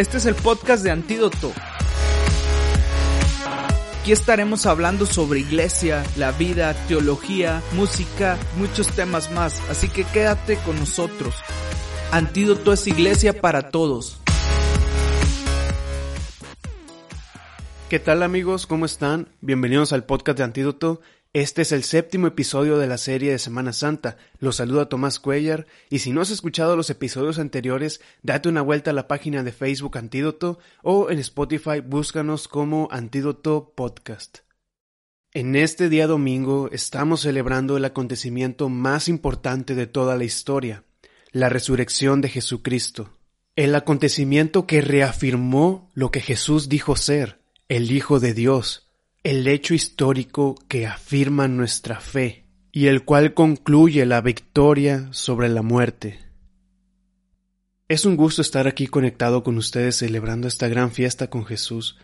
Este es el podcast de Antídoto. Aquí estaremos hablando sobre iglesia, la vida, teología, música, muchos temas más, así que quédate con nosotros. Antídoto es iglesia para todos. ¿Qué tal amigos? ¿Cómo están? Bienvenidos al podcast de Antídoto. Este es el séptimo episodio de la serie de Semana Santa. Los saluda Tomás Cuellar y si no has escuchado los episodios anteriores, date una vuelta a la página de Facebook Antídoto o en Spotify búscanos como Antídoto Podcast. En este día domingo estamos celebrando el acontecimiento más importante de toda la historia, la resurrección de Jesucristo. El acontecimiento que reafirmó lo que Jesús dijo ser, el Hijo de Dios, el hecho histórico que afirma nuestra fe y el cual concluye la victoria sobre la muerte. Es un gusto estar aquí conectado con ustedes celebrando esta gran fiesta con Jesús.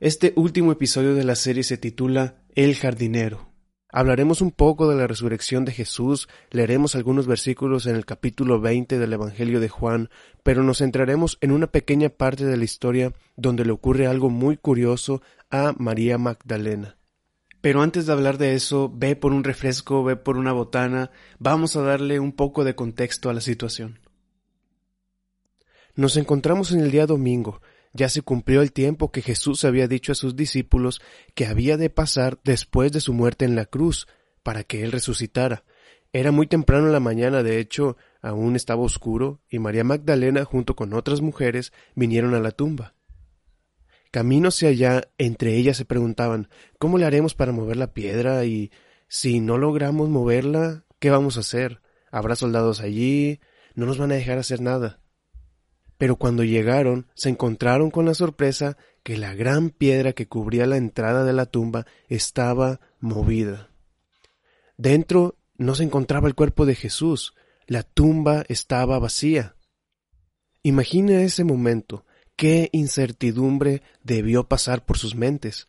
Este último episodio de la serie se titula El jardinero. Hablaremos un poco de la resurrección de Jesús, leeremos algunos versículos en el capítulo 20 del Evangelio de Juan, pero nos centraremos en una pequeña parte de la historia donde le ocurre algo muy curioso a María Magdalena. Pero antes de hablar de eso, ve por un refresco, ve por una botana, vamos a darle un poco de contexto a la situación. Nos encontramos en el día domingo, ya se cumplió el tiempo que Jesús había dicho a sus discípulos que había de pasar después de su muerte en la cruz, para que Él resucitara. Era muy temprano en la mañana, de hecho, aún estaba oscuro, y María Magdalena, junto con otras mujeres, vinieron a la tumba. Camino hacia allá, entre ellas se preguntaban ¿Cómo le haremos para mover la piedra? y si no logramos moverla, ¿qué vamos a hacer? ¿Habrá soldados allí? No nos van a dejar hacer nada pero cuando llegaron se encontraron con la sorpresa que la gran piedra que cubría la entrada de la tumba estaba movida. Dentro no se encontraba el cuerpo de Jesús, la tumba estaba vacía. Imagina ese momento, qué incertidumbre debió pasar por sus mentes.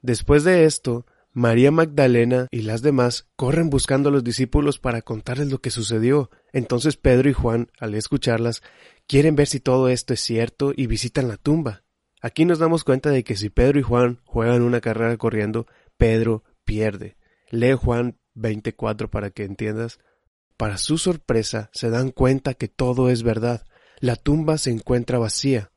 Después de esto, María Magdalena y las demás corren buscando a los discípulos para contarles lo que sucedió. Entonces Pedro y Juan, al escucharlas, quieren ver si todo esto es cierto y visitan la tumba. Aquí nos damos cuenta de que si Pedro y Juan juegan una carrera corriendo, Pedro pierde. Lee Juan 24 para que entiendas. Para su sorpresa, se dan cuenta que todo es verdad. La tumba se encuentra vacía.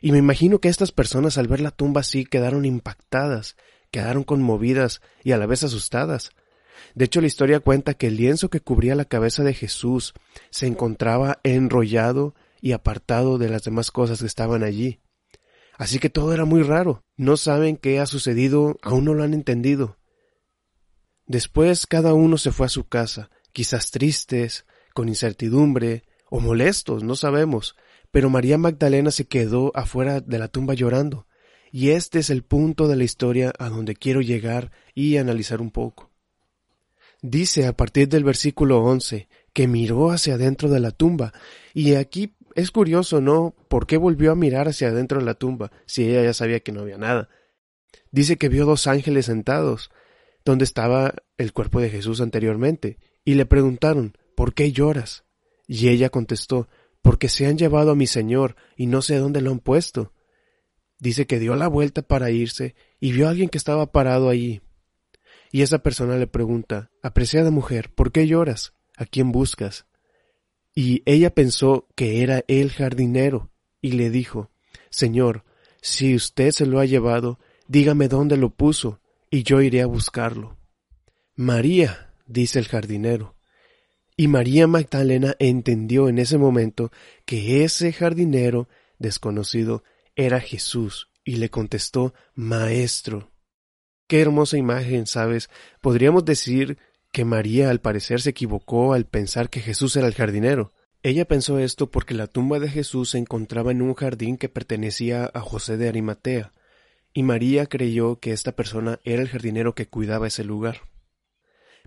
Y me imagino que estas personas al ver la tumba así quedaron impactadas, quedaron conmovidas y a la vez asustadas. De hecho, la historia cuenta que el lienzo que cubría la cabeza de Jesús se encontraba enrollado y apartado de las demás cosas que estaban allí. Así que todo era muy raro. No saben qué ha sucedido, aún no lo han entendido. Después cada uno se fue a su casa, quizás tristes, con incertidumbre, o molestos, no sabemos, pero María Magdalena se quedó afuera de la tumba llorando, y este es el punto de la historia a donde quiero llegar y analizar un poco. Dice a partir del versículo once que miró hacia adentro de la tumba, y aquí es curioso, ¿no? ¿Por qué volvió a mirar hacia adentro de la tumba si ella ya sabía que no había nada? Dice que vio dos ángeles sentados, donde estaba el cuerpo de Jesús anteriormente, y le preguntaron ¿Por qué lloras? Y ella contestó Porque se han llevado a mi Señor, y no sé dónde lo han puesto. Dice que dio la vuelta para irse y vio a alguien que estaba parado allí. Y esa persona le pregunta Apreciada mujer, ¿por qué lloras? ¿A quién buscas? Y ella pensó que era el jardinero, y le dijo Señor, si usted se lo ha llevado, dígame dónde lo puso, y yo iré a buscarlo. María, dice el jardinero. Y María Magdalena entendió en ese momento que ese jardinero desconocido era Jesús, y le contestó Maestro. Qué hermosa imagen, ¿sabes? Podríamos decir que María al parecer se equivocó al pensar que Jesús era el jardinero. Ella pensó esto porque la tumba de Jesús se encontraba en un jardín que pertenecía a José de Arimatea, y María creyó que esta persona era el jardinero que cuidaba ese lugar.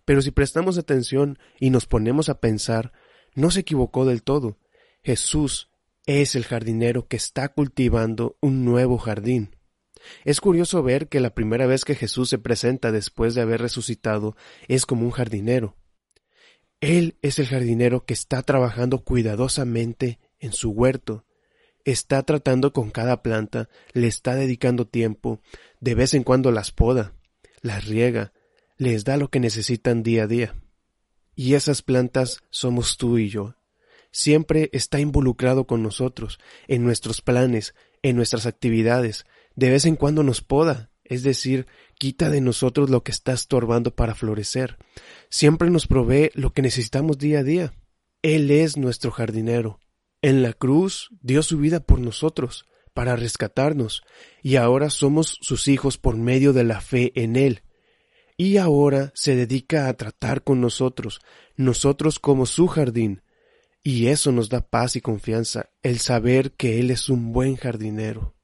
Pero si prestamos atención y nos ponemos a pensar, no se equivocó del todo. Jesús es el jardinero que está cultivando un nuevo jardín. Es curioso ver que la primera vez que Jesús se presenta después de haber resucitado es como un jardinero. Él es el jardinero que está trabajando cuidadosamente en su huerto, está tratando con cada planta, le está dedicando tiempo, de vez en cuando las poda, las riega, les da lo que necesitan día a día. Y esas plantas somos tú y yo. Siempre está involucrado con nosotros, en nuestros planes, en nuestras actividades, de vez en cuando nos poda, es decir, quita de nosotros lo que está estorbando para florecer. Siempre nos provee lo que necesitamos día a día. Él es nuestro jardinero. En la cruz dio su vida por nosotros, para rescatarnos, y ahora somos sus hijos por medio de la fe en Él. Y ahora se dedica a tratar con nosotros, nosotros como su jardín, y eso nos da paz y confianza, el saber que Él es un buen jardinero.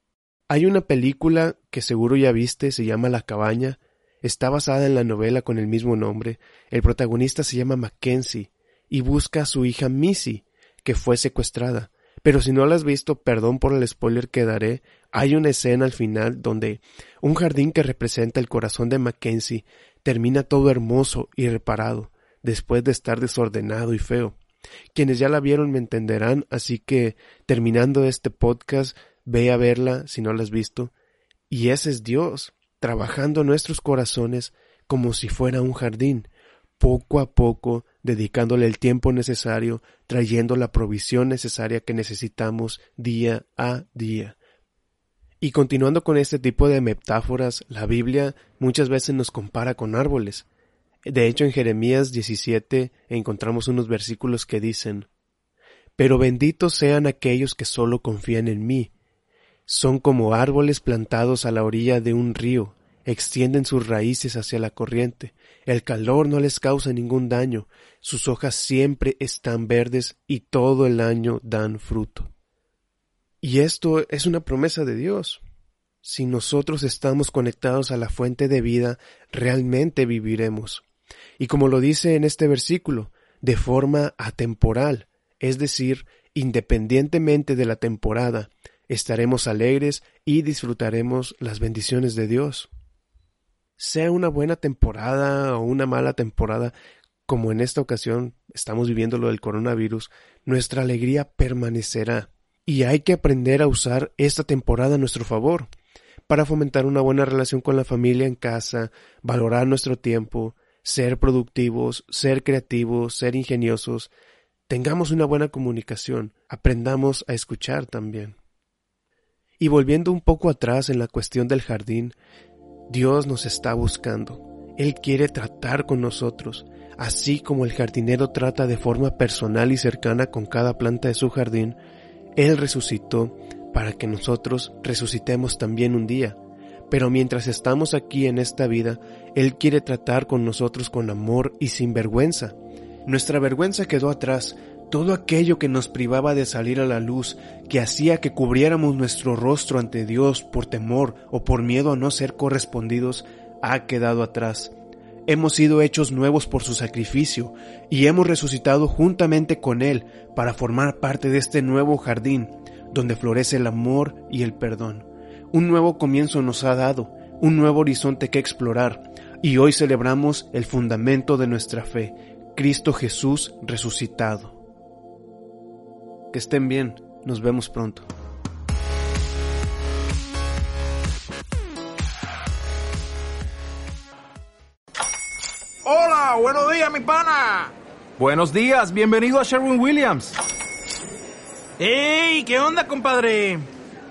Hay una película que seguro ya viste, se llama La cabaña, está basada en la novela con el mismo nombre, el protagonista se llama Mackenzie y busca a su hija Missy, que fue secuestrada. Pero si no la has visto, perdón por el spoiler que daré, hay una escena al final donde un jardín que representa el corazón de Mackenzie termina todo hermoso y reparado, después de estar desordenado y feo. Quienes ya la vieron me entenderán, así que terminando este podcast Ve a verla si no la has visto. Y ese es Dios, trabajando nuestros corazones como si fuera un jardín, poco a poco, dedicándole el tiempo necesario, trayendo la provisión necesaria que necesitamos día a día. Y continuando con este tipo de metáforas, la Biblia muchas veces nos compara con árboles. De hecho, en Jeremías 17 encontramos unos versículos que dicen, Pero benditos sean aquellos que solo confían en mí, son como árboles plantados a la orilla de un río, extienden sus raíces hacia la corriente, el calor no les causa ningún daño, sus hojas siempre están verdes y todo el año dan fruto. Y esto es una promesa de Dios. Si nosotros estamos conectados a la fuente de vida, realmente viviremos. Y como lo dice en este versículo, de forma atemporal, es decir, independientemente de la temporada, estaremos alegres y disfrutaremos las bendiciones de Dios. Sea una buena temporada o una mala temporada, como en esta ocasión estamos viviendo lo del coronavirus, nuestra alegría permanecerá. Y hay que aprender a usar esta temporada a nuestro favor, para fomentar una buena relación con la familia en casa, valorar nuestro tiempo, ser productivos, ser creativos, ser ingeniosos, tengamos una buena comunicación, aprendamos a escuchar también. Y volviendo un poco atrás en la cuestión del jardín, Dios nos está buscando. Él quiere tratar con nosotros, así como el jardinero trata de forma personal y cercana con cada planta de su jardín, Él resucitó para que nosotros resucitemos también un día. Pero mientras estamos aquí en esta vida, Él quiere tratar con nosotros con amor y sin vergüenza. Nuestra vergüenza quedó atrás, todo aquello que nos privaba de salir a la luz, que hacía que cubriéramos nuestro rostro ante Dios por temor o por miedo a no ser correspondidos, ha quedado atrás. Hemos sido hechos nuevos por su sacrificio y hemos resucitado juntamente con Él para formar parte de este nuevo jardín, donde florece el amor y el perdón. Un nuevo comienzo nos ha dado, un nuevo horizonte que explorar, y hoy celebramos el fundamento de nuestra fe, Cristo Jesús resucitado. Que estén bien. Nos vemos pronto. Hola, buenos días, mi pana. Buenos días, bienvenido a Sherwin Williams. ¡Ey! ¿Qué onda, compadre?